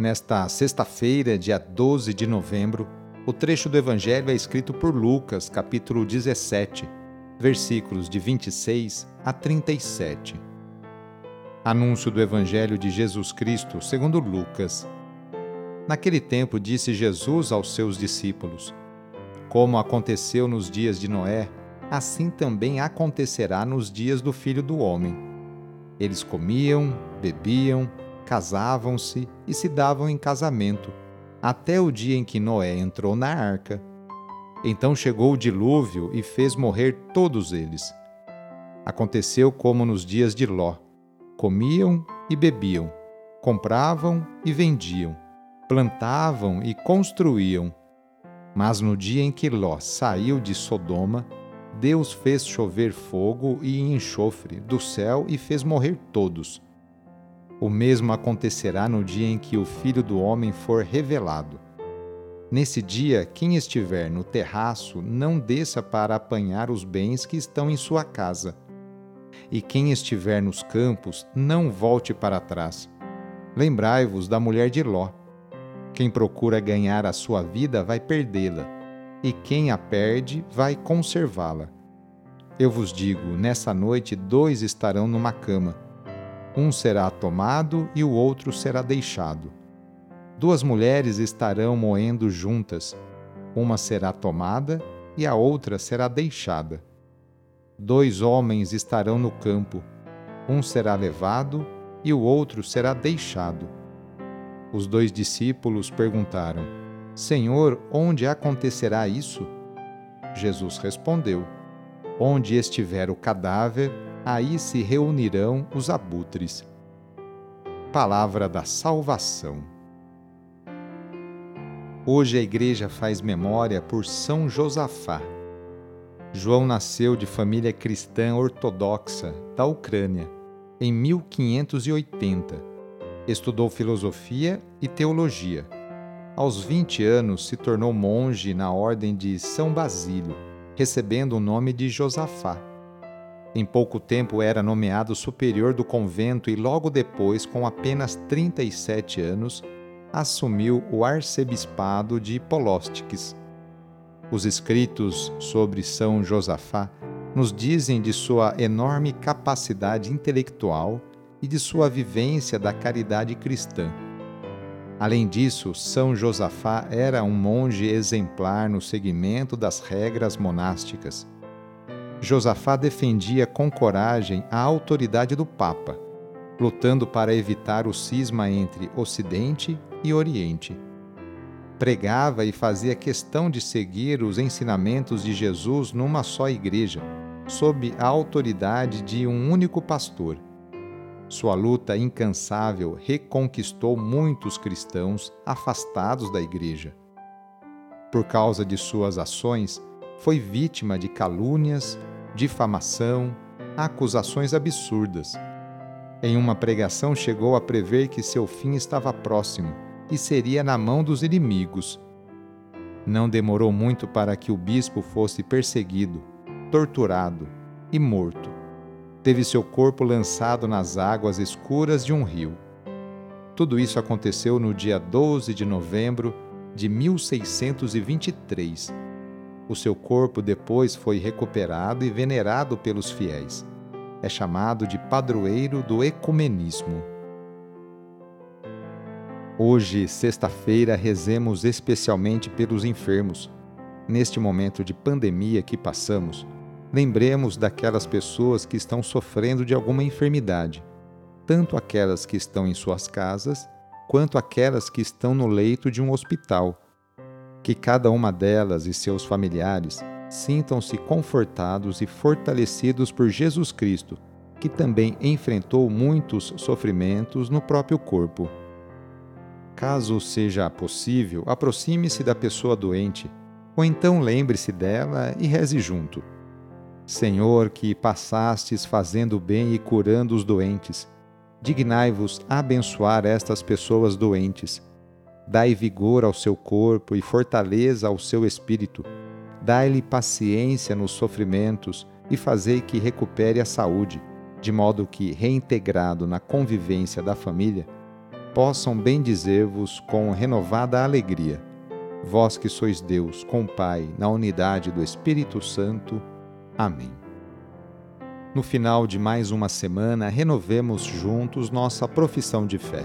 Nesta sexta-feira, dia 12 de novembro, o trecho do Evangelho é escrito por Lucas, capítulo 17, versículos de 26 a 37. Anúncio do Evangelho de Jesus Cristo segundo Lucas. Naquele tempo disse Jesus aos seus discípulos: Como aconteceu nos dias de Noé, assim também acontecerá nos dias do Filho do Homem. Eles comiam, bebiam, casavam-se e se davam em casamento, até o dia em que Noé entrou na arca. Então chegou o dilúvio e fez morrer todos eles. Aconteceu como nos dias de Ló: comiam e bebiam, compravam e vendiam, plantavam e construíam. Mas no dia em que Ló saiu de Sodoma, Deus fez chover fogo e enxofre do céu e fez morrer todos. O mesmo acontecerá no dia em que o Filho do Homem for revelado. Nesse dia, quem estiver no terraço, não desça para apanhar os bens que estão em sua casa. E quem estiver nos campos, não volte para trás. Lembrai-vos da mulher de Ló. Quem procura ganhar a sua vida vai perdê-la, e quem a perde vai conservá-la. Eu vos digo: nessa noite dois estarão numa cama um será tomado e o outro será deixado. Duas mulheres estarão moendo juntas, uma será tomada e a outra será deixada. Dois homens estarão no campo, um será levado e o outro será deixado. Os dois discípulos perguntaram: Senhor, onde acontecerá isso? Jesus respondeu: Onde estiver o cadáver, aí se reunirão os abutres. Palavra da Salvação. Hoje a Igreja faz memória por São Josafá. João nasceu de família cristã ortodoxa da Ucrânia em 1580. Estudou filosofia e teologia. Aos 20 anos se tornou monge na ordem de São Basílio, recebendo o nome de Josafá em pouco tempo era nomeado superior do convento e logo depois, com apenas 37 anos, assumiu o arcebispado de Polóstiques. Os escritos sobre São Josafá nos dizem de sua enorme capacidade intelectual e de sua vivência da caridade cristã. Além disso, São Josafá era um monge exemplar no seguimento das regras monásticas Josafá defendia com coragem a autoridade do Papa, lutando para evitar o cisma entre Ocidente e Oriente. Pregava e fazia questão de seguir os ensinamentos de Jesus numa só igreja, sob a autoridade de um único pastor. Sua luta incansável reconquistou muitos cristãos afastados da igreja. Por causa de suas ações, foi vítima de calúnias, difamação, acusações absurdas. Em uma pregação chegou a prever que seu fim estava próximo e seria na mão dos inimigos. Não demorou muito para que o bispo fosse perseguido, torturado e morto. Teve seu corpo lançado nas águas escuras de um rio. Tudo isso aconteceu no dia 12 de novembro de 1623 o seu corpo depois foi recuperado e venerado pelos fiéis. É chamado de padroeiro do ecumenismo. Hoje, sexta-feira, rezemos especialmente pelos enfermos. Neste momento de pandemia que passamos, lembremos daquelas pessoas que estão sofrendo de alguma enfermidade, tanto aquelas que estão em suas casas, quanto aquelas que estão no leito de um hospital que cada uma delas e seus familiares sintam-se confortados e fortalecidos por Jesus Cristo, que também enfrentou muitos sofrimentos no próprio corpo. Caso seja possível, aproxime-se da pessoa doente, ou então lembre-se dela e reze junto. Senhor, que passastes fazendo bem e curando os doentes, dignai-vos abençoar estas pessoas doentes. Dai vigor ao seu corpo e fortaleza ao seu espírito. Dai-lhe paciência nos sofrimentos e fazei que recupere a saúde, de modo que, reintegrado na convivência da família, possam bendizer-vos com renovada alegria. Vós que sois Deus, com Pai, na unidade do Espírito Santo. Amém. No final de mais uma semana, renovemos juntos nossa profissão de fé.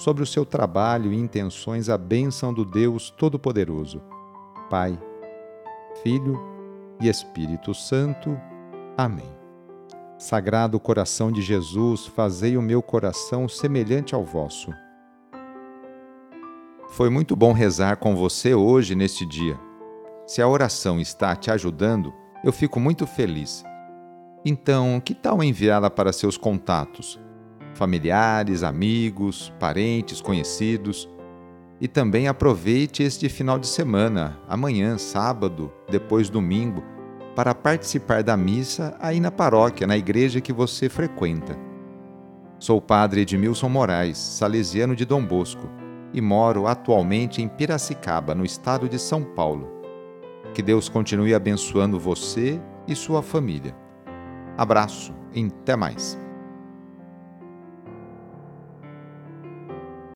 sobre o seu trabalho e intenções a bênção do Deus Todo-Poderoso. Pai, Filho e Espírito Santo. Amém. Sagrado coração de Jesus, fazei o meu coração semelhante ao vosso. Foi muito bom rezar com você hoje neste dia. Se a oração está te ajudando, eu fico muito feliz. Então, que tal enviá-la para seus contatos, familiares, amigos, parentes, conhecidos? E também aproveite este final de semana, amanhã, sábado, depois domingo para participar da missa aí na paróquia, na igreja que você frequenta. Sou o padre Edmilson Moraes, salesiano de Dom Bosco, e moro atualmente em Piracicaba, no estado de São Paulo. Que Deus continue abençoando você e sua família. Abraço e até mais.